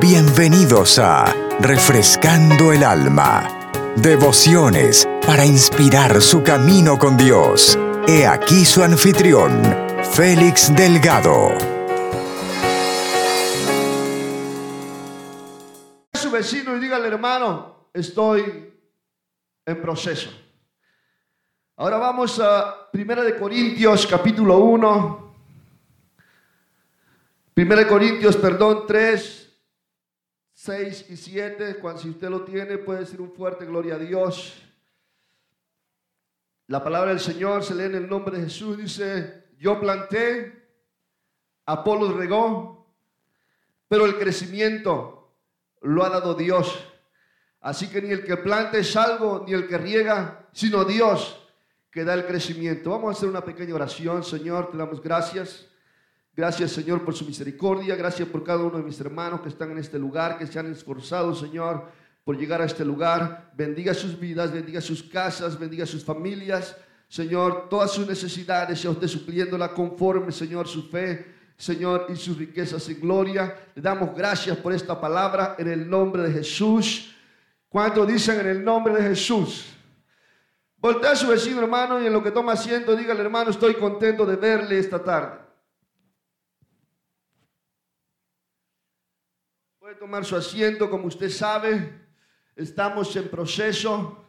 Bienvenidos a Refrescando el Alma. Devociones para inspirar su camino con Dios. He aquí su anfitrión, Félix Delgado. su vecino y dígale, hermano, estoy en proceso. Ahora vamos a 1 de Corintios capítulo 1. 1 de Corintios, perdón, 3, 6 y 7. Cuando si usted lo tiene, puede decir un fuerte gloria a Dios. La palabra del Señor se lee en el nombre de Jesús. Dice, yo planté, Apolo regó, pero el crecimiento lo ha dado Dios. Así que ni el que plante es algo, ni el que riega, sino Dios que da el crecimiento. Vamos a hacer una pequeña oración, Señor, te damos gracias. Gracias, Señor, por su misericordia. Gracias por cada uno de mis hermanos que están en este lugar, que se han esforzado, Señor, por llegar a este lugar. Bendiga sus vidas, bendiga sus casas, bendiga sus familias. Señor, todas sus necesidades, sea usted supliéndola conforme, Señor, su fe, Señor, y sus riquezas en gloria. Le damos gracias por esta palabra en el nombre de Jesús. ¿Cuánto dicen en el nombre de Jesús? Voltea a su vecino, hermano, y en lo que toma asiento, dígale, hermano, estoy contento de verle esta tarde. Tomar su asiento, como usted sabe, estamos en proceso.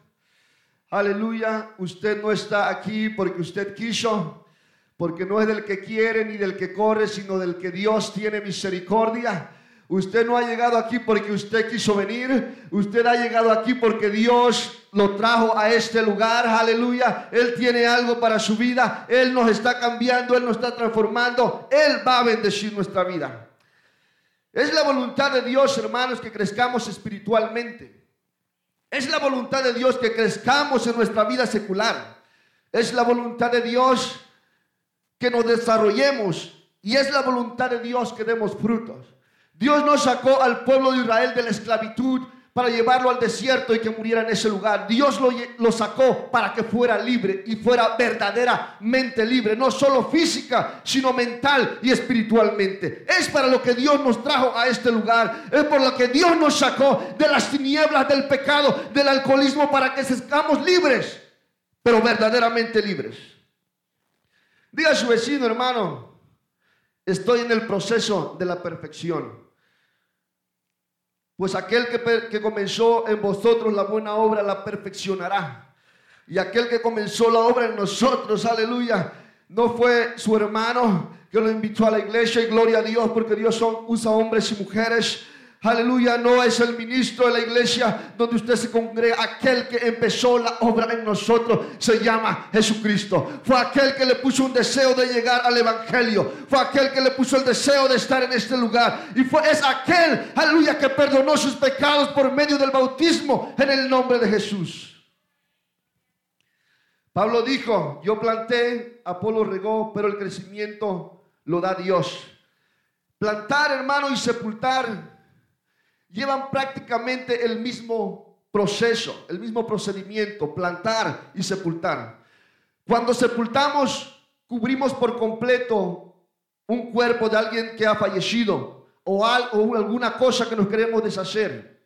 Aleluya, usted no está aquí porque usted quiso, porque no es del que quiere ni del que corre, sino del que Dios tiene misericordia. Usted no ha llegado aquí porque usted quiso venir, usted ha llegado aquí porque Dios lo trajo a este lugar, aleluya. Él tiene algo para su vida, Él nos está cambiando, Él nos está transformando, Él va a bendecir nuestra vida. Es la voluntad de Dios, hermanos, que crezcamos espiritualmente. Es la voluntad de Dios que crezcamos en nuestra vida secular. Es la voluntad de Dios que nos desarrollemos. Y es la voluntad de Dios que demos frutos. Dios nos sacó al pueblo de Israel de la esclavitud para llevarlo al desierto y que muriera en ese lugar. Dios lo, lo, sacó para que fuera libre y fuera verdaderamente libre, no solo física, sino mental y espiritualmente. Es para lo que Dios nos trajo a este lugar. Es por lo que Dios nos sacó de las tinieblas del pecado, del alcoholismo, para que seamos libres, pero verdaderamente libres. Diga a su vecino, hermano, estoy en el proceso de la perfección. Pues aquel que, que, comenzó en vosotros la buena obra la perfeccionará. Y aquel que comenzó la obra en nosotros, aleluya, no fue su hermano que lo invitó a la iglesia y gloria a Dios porque Dios usa hombres y mujeres Aleluya, no es el ministro de la iglesia donde usted se congrega. Aquel que empezó la obra en nosotros se llama Jesucristo. Fue aquel que le puso un deseo de llegar al evangelio. Fue aquel que le puso el deseo de estar en este lugar. Y fue es aquel, aleluya, que perdonó sus pecados por medio del bautismo en el nombre de Jesús. Pablo dijo, yo planté, Apolo regó, pero el crecimiento lo da Dios. Plantar, hermano, y sepultar llevan prácticamente el mismo proceso, el mismo procedimiento, plantar y sepultar. Cuando sepultamos, cubrimos por completo un cuerpo de alguien que ha fallecido o, algo, alguna cosa que nos queremos deshacer.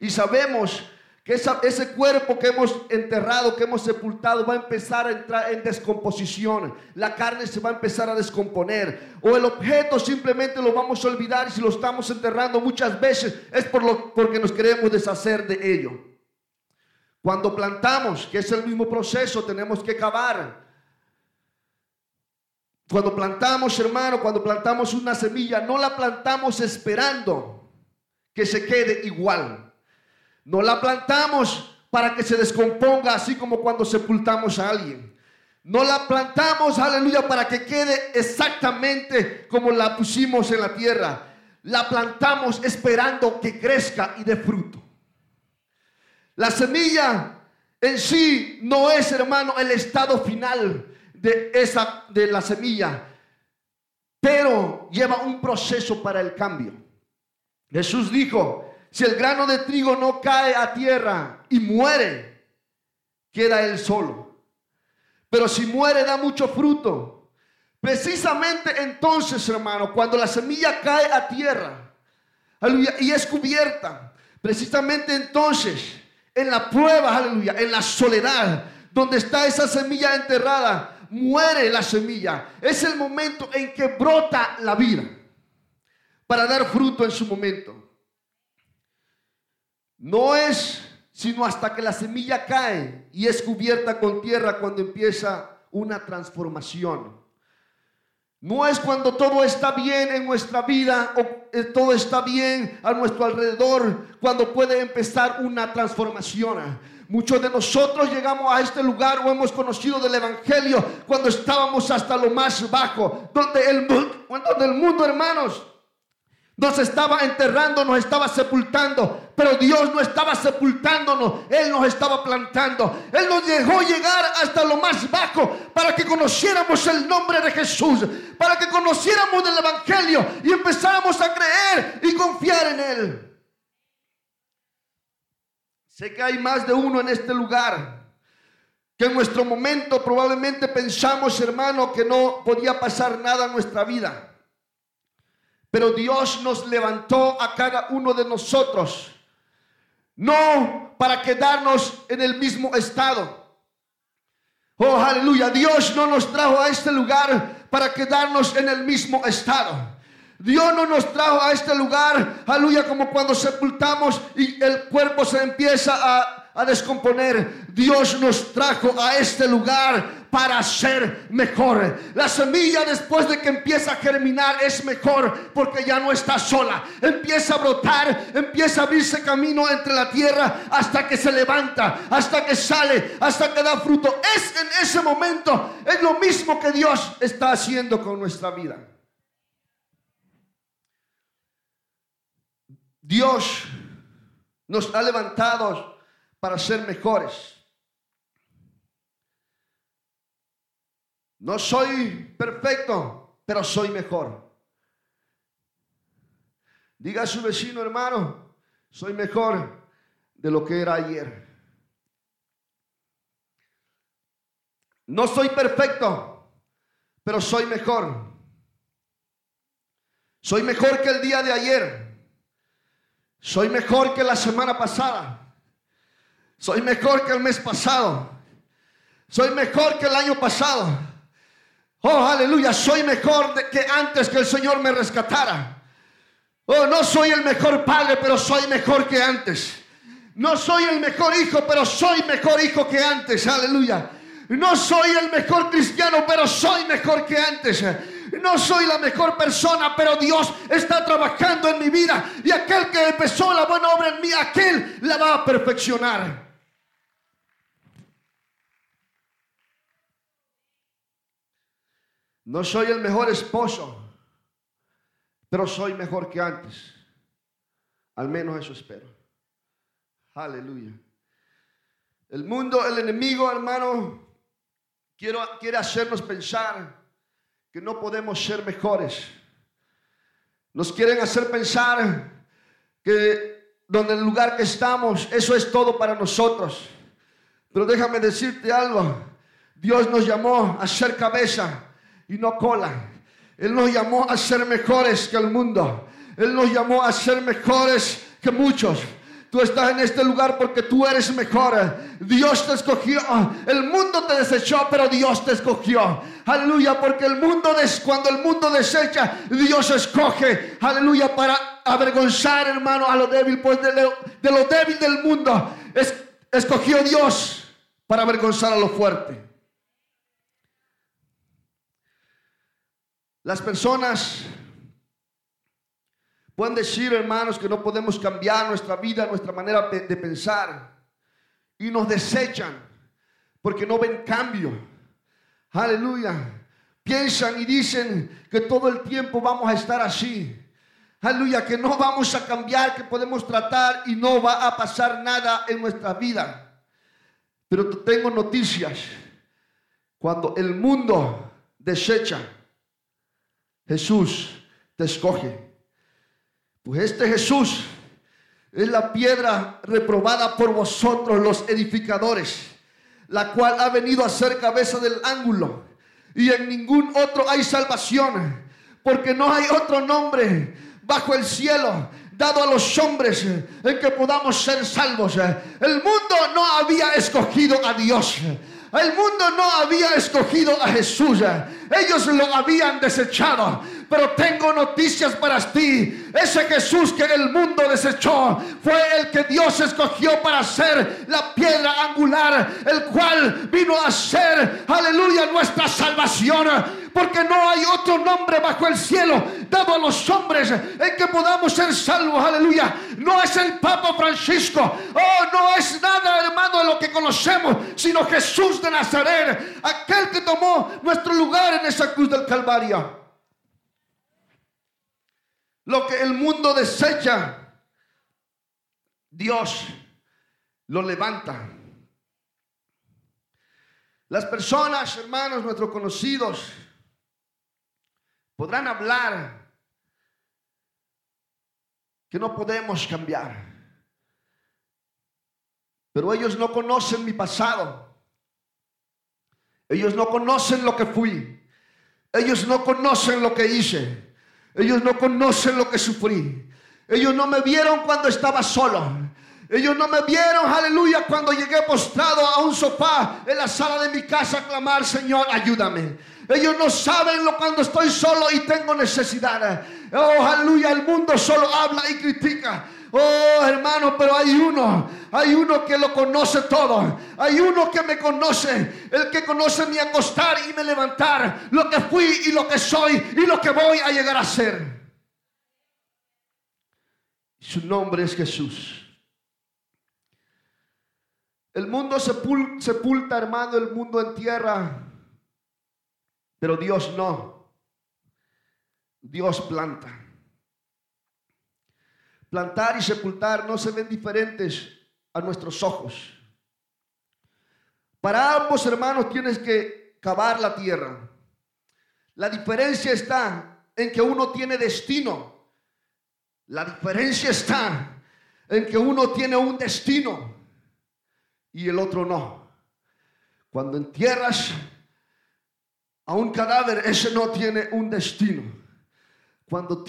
Y sabemos que ese cuerpo que hemos enterrado, que hemos sepultado, va a empezar a entrar en descomposición. La carne se va a empezar a descomponer. O el objeto simplemente lo vamos a olvidar y si lo estamos enterrando muchas veces es por lo, porque nos queremos deshacer de ello. Cuando plantamos, que es el mismo proceso, tenemos que cavar. Cuando plantamos, hermano, cuando plantamos una semilla, no la plantamos esperando que se quede igual. No la plantamos para que se descomponga así como cuando sepultamos a alguien. No la plantamos, aleluya, para que quede exactamente como la pusimos en la tierra. La plantamos esperando que crezca y dé fruto. La semilla en sí no es, hermano, el estado final de esa de la semilla, pero lleva un proceso para el cambio. Jesús dijo, si el grano de trigo no cae a tierra y muere, queda él solo. Pero si muere da mucho fruto. Precisamente entonces, hermano, cuando la semilla cae a tierra. Y es cubierta. Precisamente entonces, en la prueba, aleluya, en la soledad, donde está esa semilla enterrada, muere la semilla. Es el momento en que brota la vida para dar fruto en su momento. No es sino hasta que la semilla cae y es cubierta con tierra cuando empieza una transformación. No es cuando todo está bien en nuestra vida o eh, todo está bien a nuestro alrededor cuando puede empezar una transformación. Muchos de nosotros llegamos a este lugar o hemos conocido del Evangelio cuando estábamos hasta lo más bajo, donde el, donde el mundo, hermanos, nos estaba enterrando, nos estaba sepultando, pero Dios no estaba sepultándonos, Él nos estaba plantando. Él nos dejó llegar hasta lo más bajo para que conociéramos el nombre de Jesús, para que conociéramos del Evangelio y empezáramos a creer y confiar en Él. Sé que hay más de uno en este lugar que en nuestro momento probablemente pensamos, hermano, que no podía pasar nada en nuestra vida. Pero Dios nos levantó a cada uno de nosotros, no para quedarnos en el mismo estado. Oh, aleluya. Dios no nos trajo a este lugar para quedarnos en el mismo estado. Dios no nos trajo a este lugar, aleluya, como cuando sepultamos y el cuerpo se empieza a a descomponer. Dios nos trajo a este lugar para ser mejor. La semilla después de que empieza a germinar es mejor porque ya no está sola. Empieza a brotar, empieza a abrirse camino entre la tierra hasta que se levanta, hasta que sale, hasta que da fruto. Es en ese momento, es lo mismo que Dios está haciendo con nuestra vida. Dios nos ha levantado para ser mejores. No soy perfecto, pero soy mejor. Diga a su vecino, hermano, soy mejor de lo que era ayer. No soy perfecto, pero soy mejor. Soy mejor que el día de ayer. Soy mejor que la semana pasada. Soy mejor que el mes pasado. Soy mejor que el año pasado. Oh, aleluya. Soy mejor que antes que el Señor me rescatara. Oh, no soy el mejor padre, pero soy mejor que antes. No soy el mejor hijo, pero soy mejor hijo que antes. Aleluya. No soy el mejor cristiano, pero soy mejor que antes. No soy la mejor persona, pero Dios está trabajando en mi vida. Y aquel que empezó la buena obra en mí, aquel la va a perfeccionar. No soy el mejor esposo, pero soy mejor que antes. Al menos eso espero. Aleluya. El mundo, el enemigo, hermano, quiero, quiere hacernos pensar que no podemos ser mejores. Nos quieren hacer pensar que donde el lugar que estamos, eso es todo para nosotros. Pero déjame decirte algo. Dios nos llamó a ser cabeza y no cola. Él nos llamó a ser mejores que el mundo. Él nos llamó a ser mejores que muchos. Tú estás en este lugar porque tú eres mejor. Dios te escogió. El mundo te desechó, pero Dios te escogió. Aleluya, porque el mundo cuando el mundo desecha, Dios escoge. Aleluya, para avergonzar, hermano, a lo débil, pues de lo, de lo débil del mundo. Es, escogió Dios para avergonzar a lo fuerte. Las personas pueden decir, hermanos, que no podemos cambiar nuestra vida, nuestra manera de pensar. Y nos desechan porque no ven cambio. Aleluya. Piensan y dicen que todo el tiempo vamos a estar así. Aleluya, que no vamos a cambiar, que podemos tratar y no va a pasar nada en nuestra vida. Pero tengo noticias. Cuando el mundo desecha Jesús te escoge. Pues este Jesús es la piedra reprobada por vosotros los edificadores, la cual ha venido a ser cabeza del ángulo. Y en ningún otro hay salvación, porque no hay otro nombre bajo el cielo dado a los hombres en que podamos ser salvos. El mundo no había escogido a Dios. El mundo no había escogido a Jesús. Ellos lo habían desechado. Pero tengo noticias para ti. Ese Jesús que el mundo desechó fue el que Dios escogió para ser la piedra angular, el cual vino a ser, aleluya, nuestra salvación porque no hay otro nombre bajo el cielo dado a los hombres en que podamos ser salvos, aleluya. No es el Papa Francisco, oh, no es nada, hermano, de lo que conocemos, sino Jesús de Nazaret, aquel que tomó nuestro lugar en esa cruz del Calvario. Lo que el mundo desecha, Dios lo levanta. Las personas, hermanos, nuestros conocidos, podrán hablar que no podemos cambiar. Pero ellos no conocen mi pasado. Ellos no conocen lo que fui. Ellos no conocen lo que hice. Ellos no conocen lo que sufrí. Ellos no me vieron cuando estaba solo. Ellos no me vieron, aleluya, cuando llegué postrado a un sofá en la sala de mi casa a clamar, Señor, ayúdame. Ellos no saben lo cuando estoy solo y tengo necesidad. Oh, aleluya, el mundo solo habla y critica. Oh, hermano, pero hay uno, hay uno que lo conoce todo. Hay uno que me conoce, el que conoce mi acostar y me levantar, lo que fui y lo que soy y lo que voy a llegar a ser. Su nombre es Jesús. El mundo sepulta, hermano, el mundo en tierra pero Dios no. Dios planta. Plantar y sepultar no se ven diferentes a nuestros ojos. Para ambos hermanos tienes que cavar la tierra. La diferencia está en que uno tiene destino. La diferencia está en que uno tiene un destino y el otro no. Cuando entierras a un cadáver, ese no tiene un destino. Cuando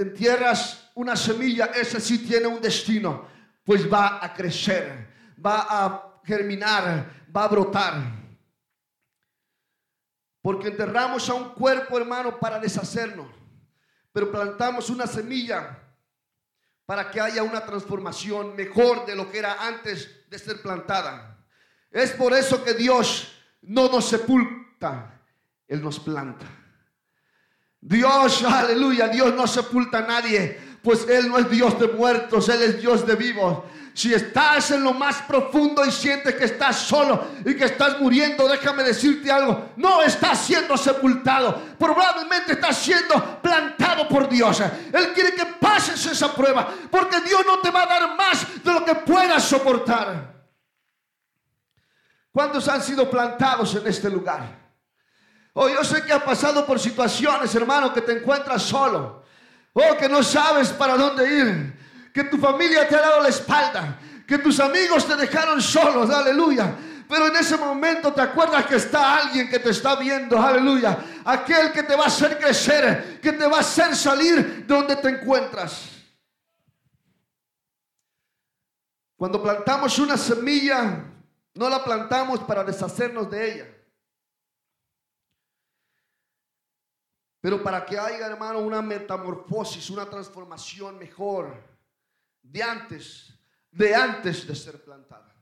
entierras una semilla, ese sí tiene un destino, pues va a crecer, va a germinar, va a brotar. Porque enterramos a un cuerpo, hermano, para deshacernos, pero plantamos una semilla para que haya una transformación mejor de lo que era antes de ser plantada. Es por eso que Dios no nos sepulta, él nos planta. Dios, aleluya, Dios no sepulta a nadie, pues Él no es Dios de muertos, Él es Dios de vivos. Si estás en lo más profundo y sientes que estás solo y que estás muriendo, déjame decirte algo, no estás siendo sepultado, probablemente estás siendo plantado por Dios. Él quiere que pases esa prueba, porque Dios no te va a dar más de lo que puedas soportar. ¿Cuántos han sido plantados en este lugar? Oh, yo sé que has pasado por situaciones, hermano, que te encuentras solo. Oh, que no sabes para dónde ir. Que tu familia te ha dado la espalda. Que tus amigos te dejaron solos. Aleluya. Pero en ese momento te acuerdas que está alguien que te está viendo. Aleluya. Aquel que te va a hacer crecer. Que te va a hacer salir de donde te encuentras. Cuando plantamos una semilla, no la plantamos para deshacernos de ella. Pero para que haya, hermano, una metamorfosis, una transformación mejor de antes, de antes de ser plantada.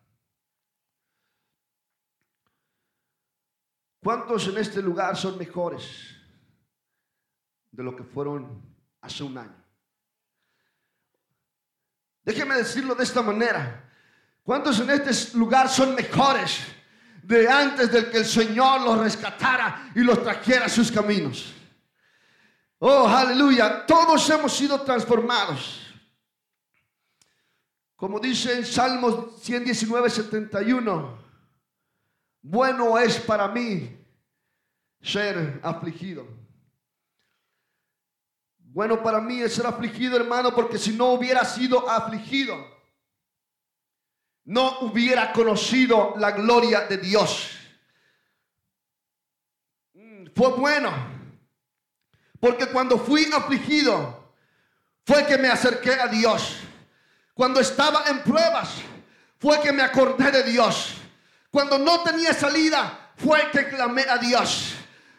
¿Cuántos en este lugar son mejores de lo que fueron hace un año? Déjeme decirlo de esta manera. ¿Cuántos en este lugar son mejores de antes del que el Señor los rescatara y los trajera a sus caminos? Oh, aleluya. Todos hemos sido transformados. Como dice en Salmos 119, 71. Bueno es para mí ser afligido. Bueno para mí es ser afligido, hermano, porque si no hubiera sido afligido, no hubiera conocido la gloria de Dios. Mm, fue bueno porque cuando fui afligido, fue que me acerqué a Dios. Cuando estaba en pruebas, fue que me acordé de Dios. Cuando no tenía salida, fue que clamé a Dios.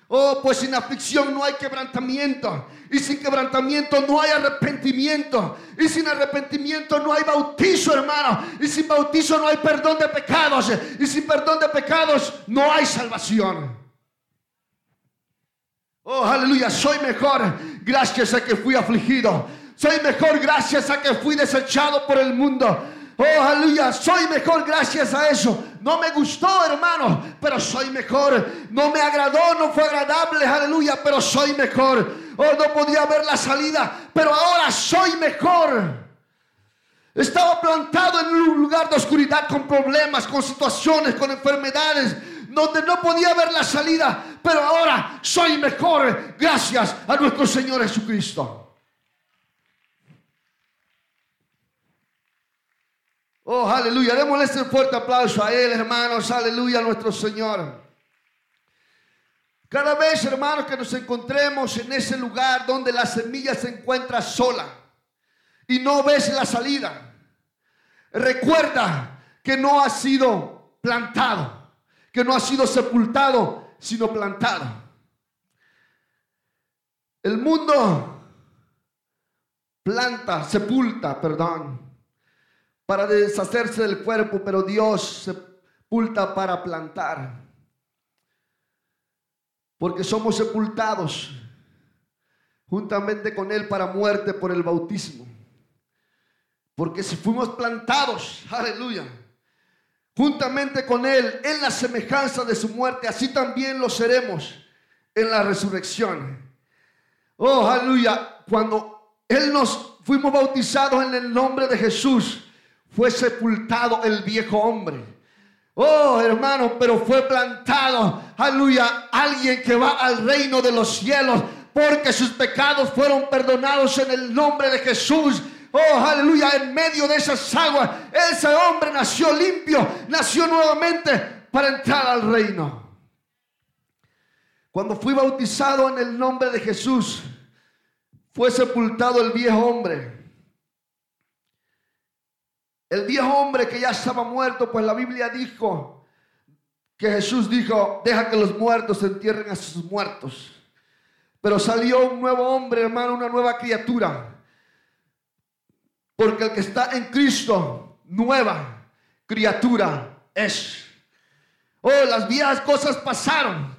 Oh, pues sin aflicción no hay quebrantamiento. Y sin quebrantamiento no hay arrepentimiento. Y sin arrepentimiento no hay bautizo, hermano. Y sin bautizo no hay perdón de pecados. Y sin perdón de pecados no hay salvación. Oh, aleluya. Soy mejor gracias a que fui afligido. Soy mejor gracias a que fui desechado por el mundo. Oh, aleluya, soy mejor gracias a eso. No me gustó, hermano, pero soy mejor. No me agradó, no fue agradable, aleluya, pero soy mejor. Oh, no podía ver la salida, pero ahora soy mejor. Estaba plantado en un lugar de oscuridad con problemas, con situaciones, con enfermedades, donde no podía ver la salida, pero ahora soy mejor gracias a nuestro Señor Jesucristo. Oh, aleluya. Démosle ese fuerte aplauso a Él, hermanos. Aleluya a nuestro Señor. Cada vez, hermanos, que nos encontremos en ese lugar donde la semilla se encuentra sola y no ves la salida, recuerda que no ha sido plantado, que no ha sido sepultado, sino plantado. El mundo planta, sepulta, perdón, para deshacerse del cuerpo, pero Dios sepulta para plantar. Porque somos sepultados juntamente con Él para muerte por el bautismo. Porque si fuimos plantados, aleluya, juntamente con Él en la semejanza de su muerte, así también lo seremos en la resurrección. Oh, aleluya, cuando Él nos fuimos bautizados en el nombre de Jesús, fue sepultado el viejo hombre. Oh, hermano, pero fue plantado, aleluya, alguien que va al reino de los cielos porque sus pecados fueron perdonados en el nombre de Jesús. Oh, aleluya, en medio de esas aguas, ese hombre nació limpio, nació nuevamente para entrar al reino. Cuando fui bautizado en el nombre de Jesús, fue sepultado el viejo hombre el viejo hombre que ya estaba muerto, pues la Biblia dijo que Jesús dijo, deja que los muertos entierren a sus muertos. Pero salió un nuevo hombre, hermano, una nueva criatura. Porque el que está en Cristo, nueva criatura es. Oh, las viejas cosas pasaron.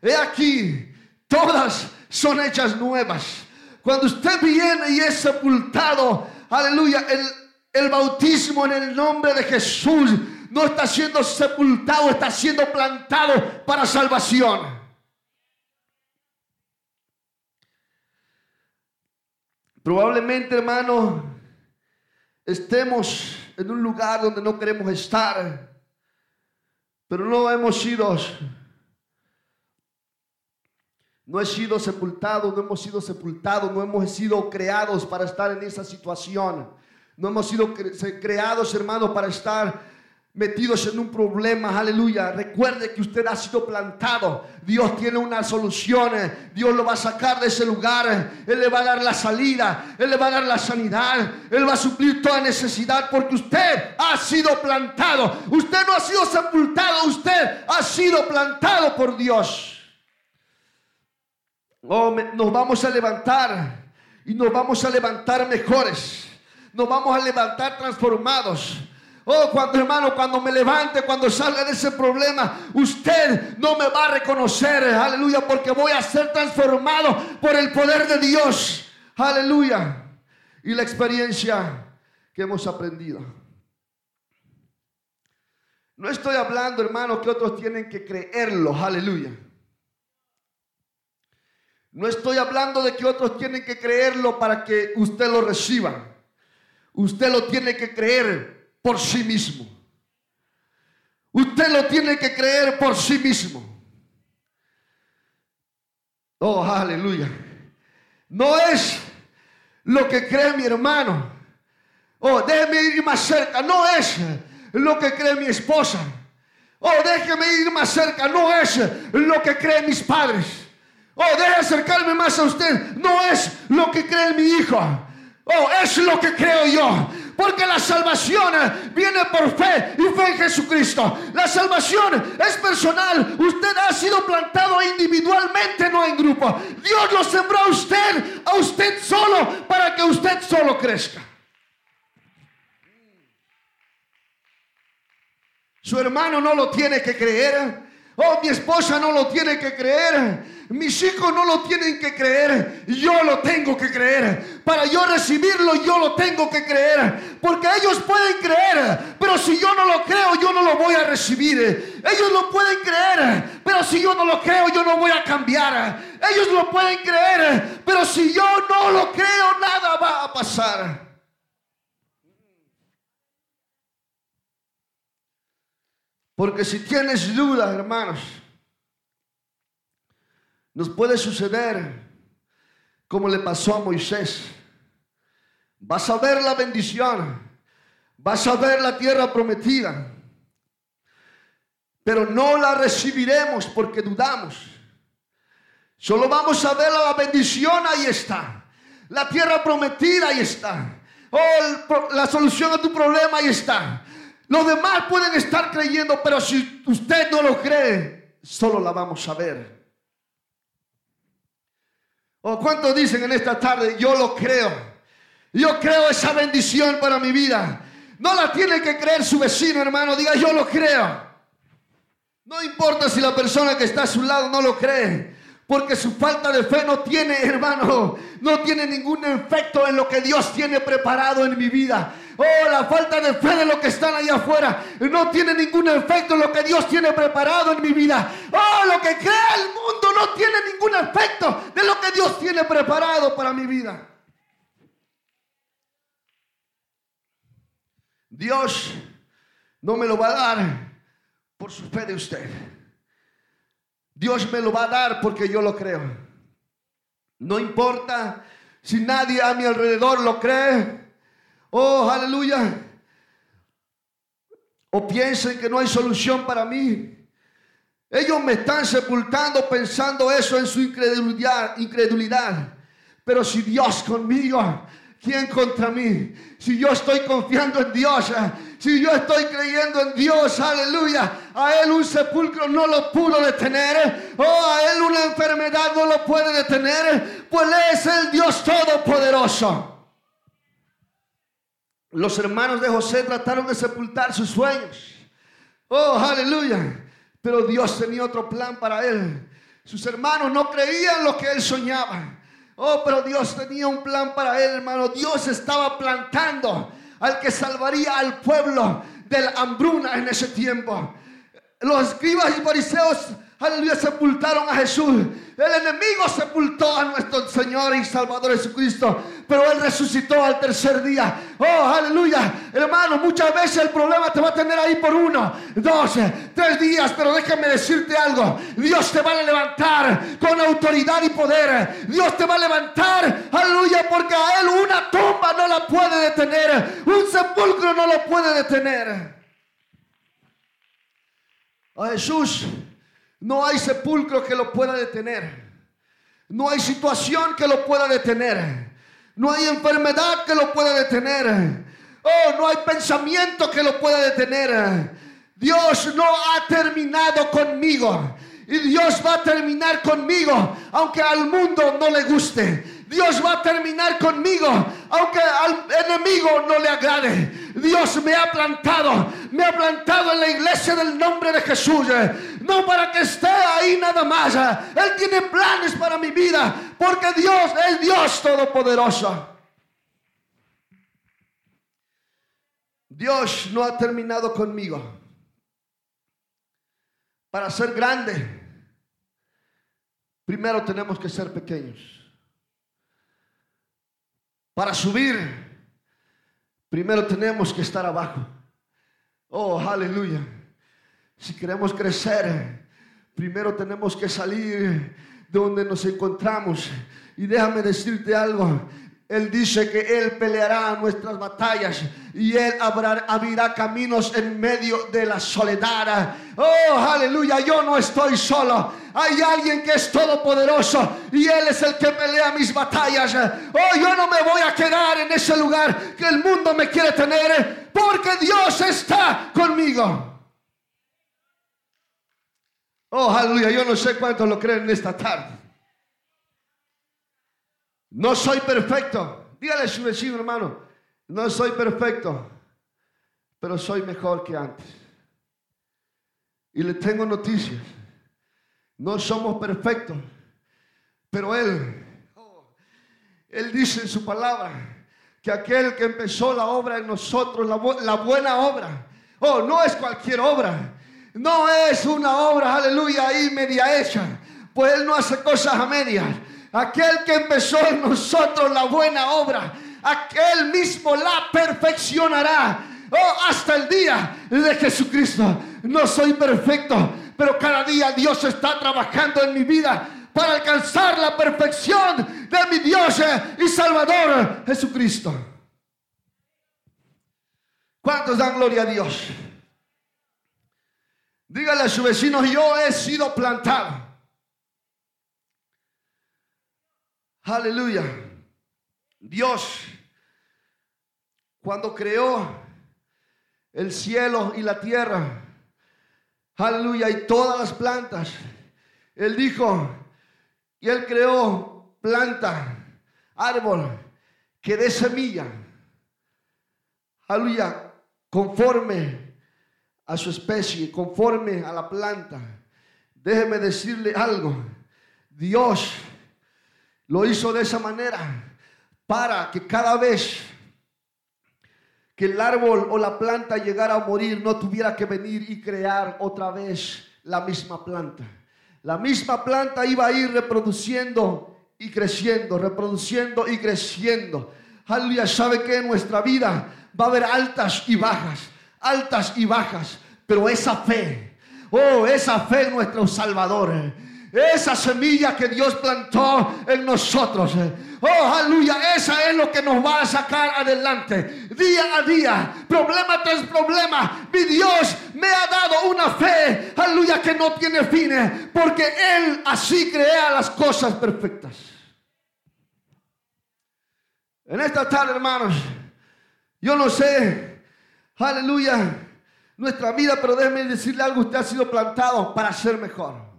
He aquí, todas son hechas nuevas. Cuando usted viene y es sepultado, aleluya, el, el bautismo en el nombre de Jesús no está siendo sepultado, está siendo plantado para salvación. Probablemente, hermano, estemos en un lugar donde no queremos estar, pero no hemos sido, no he sido sepultado, no hemos sido sepultados, no hemos sido creados para estar en esa situación. No hemos sido creados, hermano, para estar metidos en un problema, aleluya. Recuerde que usted ha sido plantado. Dios tiene una solución. Dios lo va a sacar de ese lugar. Él le va a dar la salida. Él le va a dar la sanidad. Él va a suplir toda necesidad porque usted ha sido plantado. Usted no ha sido sepultado. Usted ha sido plantado por Dios. Nos vamos a levantar y nos vamos a levantar mejores nos vamos a levantar transformados. Oh, cuando hermano, cuando me levante, cuando salga de ese problema, usted no me va a reconocer, aleluya, porque voy a ser transformado por el poder de Dios, aleluya. Y la experiencia que hemos aprendido. No estoy hablando, hermano, que otros tienen que creerlo, aleluya. No estoy hablando de que otros tienen que creerlo para que usted lo reciba. Usted lo tiene que creer por sí mismo. Usted lo tiene que creer por sí mismo. Oh, aleluya. No es lo que cree mi hermano. Oh, déjeme ir más cerca. No es lo que cree mi esposa. Oh, déjeme ir más cerca. No es lo que creen mis padres. Oh, déjeme acercarme más a usted. No es lo que cree mi hijo. Oh, es lo que creo yo. Porque la salvación viene por fe y fe en Jesucristo. La salvación es personal. Usted ha sido plantado individualmente, no en grupo. Dios lo sembró a usted, a usted solo, para que usted solo crezca. Su hermano no lo tiene que creer. Oh, mi esposa no lo tiene que creer. Mis hijos no lo tienen que creer. Yo lo tengo que creer. Para yo recibirlo, yo lo tengo que creer. Porque ellos pueden creer. Pero si yo no lo creo, yo no lo voy a recibir. Ellos lo pueden creer. Pero si yo no lo creo, yo no voy a cambiar. Ellos lo pueden creer. Pero si yo no lo creo, nada va a pasar. Porque si tienes dudas, hermanos, nos puede suceder como le pasó a Moisés. Vas a ver la bendición, vas a ver la tierra prometida, pero no la recibiremos porque dudamos. Solo vamos a ver la bendición, ahí está. La tierra prometida, ahí está. Oh, la solución a tu problema, ahí está. Los demás pueden estar creyendo, pero si usted no lo cree, solo la vamos a ver. ¿O cuántos dicen en esta tarde, yo lo creo? Yo creo esa bendición para mi vida. No la tiene que creer su vecino, hermano. Diga, yo lo creo. No importa si la persona que está a su lado no lo cree. Porque su falta de fe no tiene, hermano, no tiene ningún efecto en lo que Dios tiene preparado en mi vida. Oh, la falta de fe de lo que están allá afuera no tiene ningún efecto en lo que Dios tiene preparado en mi vida. Oh, lo que crea el mundo no tiene ningún efecto de lo que Dios tiene preparado para mi vida. Dios no me lo va a dar por su fe de usted. Dios me lo va a dar porque yo lo creo. No importa si nadie a mi alrededor lo cree. Oh, aleluya. O piensen que no hay solución para mí. Ellos me están sepultando pensando eso en su incredulidad. Pero si Dios conmigo, ¿quién contra mí? Si yo estoy confiando en Dios, si yo estoy creyendo en Dios, aleluya, a Él un sepulcro no lo pudo detener, o oh, a Él una enfermedad no lo puede detener, pues Él es el Dios todopoderoso. Los hermanos de José trataron de sepultar sus sueños. Oh, aleluya. Pero Dios tenía otro plan para él. Sus hermanos no creían lo que él soñaba. Oh, pero Dios tenía un plan para él, hermano. Dios estaba plantando al que salvaría al pueblo de la hambruna en ese tiempo. Los escribas y fariseos aleluya, sepultaron a Jesús. El enemigo sepultó a nuestro Señor y Salvador Jesucristo, pero Él resucitó al tercer día. Oh, aleluya. Hermano, muchas veces el problema te va a tener ahí por uno, dos, tres días, pero déjame decirte algo. Dios te va a levantar con autoridad y poder. Dios te va a levantar, aleluya, porque a Él una tumba no la puede detener. Un sepulcro no lo puede detener. A Jesús no hay sepulcro que lo pueda detener. No hay situación que lo pueda detener. No hay enfermedad que lo pueda detener. Oh, no hay pensamiento que lo pueda detener. Dios no ha terminado conmigo. Y Dios va a terminar conmigo, aunque al mundo no le guste. Dios va a terminar conmigo, aunque al enemigo no le agrade. Dios me ha plantado, me ha plantado en la iglesia del nombre de Jesús. No para que esté ahí nada más. Él tiene planes para mi vida, porque Dios es Dios todopoderoso. Dios no ha terminado conmigo. Para ser grande, primero tenemos que ser pequeños. Para subir, primero tenemos que estar abajo. Oh, aleluya. Si queremos crecer, primero tenemos que salir de donde nos encontramos. Y déjame decirte algo, Él dice que Él peleará nuestras batallas y Él abrirá caminos en medio de la soledad. Oh, aleluya, yo no estoy solo. Hay alguien que es todopoderoso y Él es el que pelea mis batallas. Oh, yo no me voy a quedar en ese lugar que el mundo me quiere tener porque Dios está conmigo. Oh, aleluya, yo no sé cuántos lo creen esta tarde. No soy perfecto. Dígale a su vecino, hermano, no soy perfecto, pero soy mejor que antes. Y le tengo noticias. No somos perfectos, pero Él, Él dice en su palabra que aquel que empezó la obra en nosotros, la, la buena obra, oh, no es cualquier obra, no es una obra, aleluya, ahí media hecha, pues Él no hace cosas a medias Aquel que empezó en nosotros la buena obra, aquel mismo la perfeccionará. Oh, hasta el día de Jesucristo. No soy perfecto, pero cada día Dios está trabajando en mi vida para alcanzar la perfección de mi Dios y Salvador Jesucristo. ¿Cuántos dan gloria a Dios? Dígale a su vecino, yo he sido plantado Aleluya. Dios, cuando creó el cielo y la tierra, aleluya, y todas las plantas, Él dijo, y Él creó planta, árbol, que dé semilla, aleluya, conforme a su especie, conforme a la planta. Déjeme decirle algo, Dios lo hizo de esa manera para que cada vez que el árbol o la planta llegara a morir, no tuviera que venir y crear otra vez la misma planta. La misma planta iba a ir reproduciendo y creciendo, reproduciendo y creciendo. Aleluya, sabe que en nuestra vida va a haber altas y bajas, altas y bajas, pero esa fe, oh, esa fe en nuestro Salvador esa semilla que Dios plantó en nosotros. Oh, aleluya, esa es lo que nos va a sacar adelante. Día a día, problema tras problema. Mi Dios me ha dado una fe, aleluya, que no tiene fines. Porque Él así crea las cosas perfectas. En esta tarde, hermanos, yo no sé, aleluya, nuestra vida, pero déjeme decirle algo, usted ha sido plantado para ser mejor.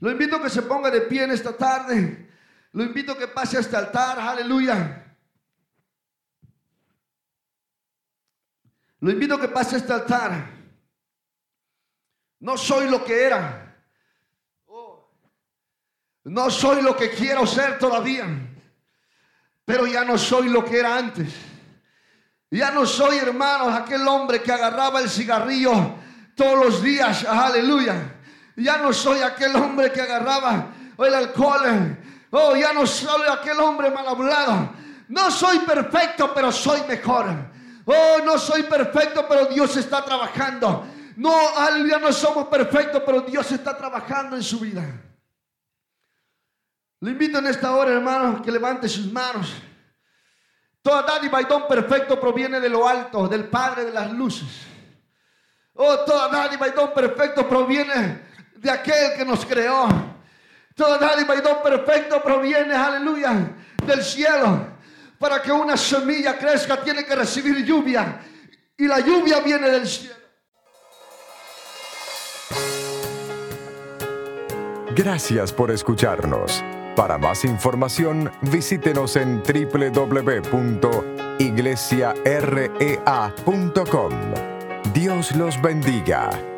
Lo invito a que se ponga de pie en esta tarde. Lo invito a que pase a este altar. Aleluya. Lo invito a que pase a este altar. No soy lo que era. Oh. No soy lo que quiero ser todavía. Pero ya no soy lo que era antes. Ya no soy, hermanos, aquel hombre que agarraba el cigarrillo todos los días. Aleluya ya no soy aquel hombre que agarraba el alcohol. Oh, ya no soy aquel hombre mal hablado. No soy perfecto, pero soy mejor. Oh, no soy perfecto, pero Dios está trabajando. No, ya no somos perfectos, pero Dios está trabajando en su vida. Le invito en esta hora, hermano, que levante sus manos. Toda dádiva y don perfecto proviene de lo alto, del Padre de las luces. Oh, toda dádiva y don perfecto proviene de aquel que nos creó. Toda dádiva y don perfecto proviene, aleluya, del cielo. Para que una semilla crezca tiene que recibir lluvia. Y la lluvia viene del cielo. Gracias por escucharnos. Para más información, visítenos en www.iglesiarea.com. Dios los bendiga.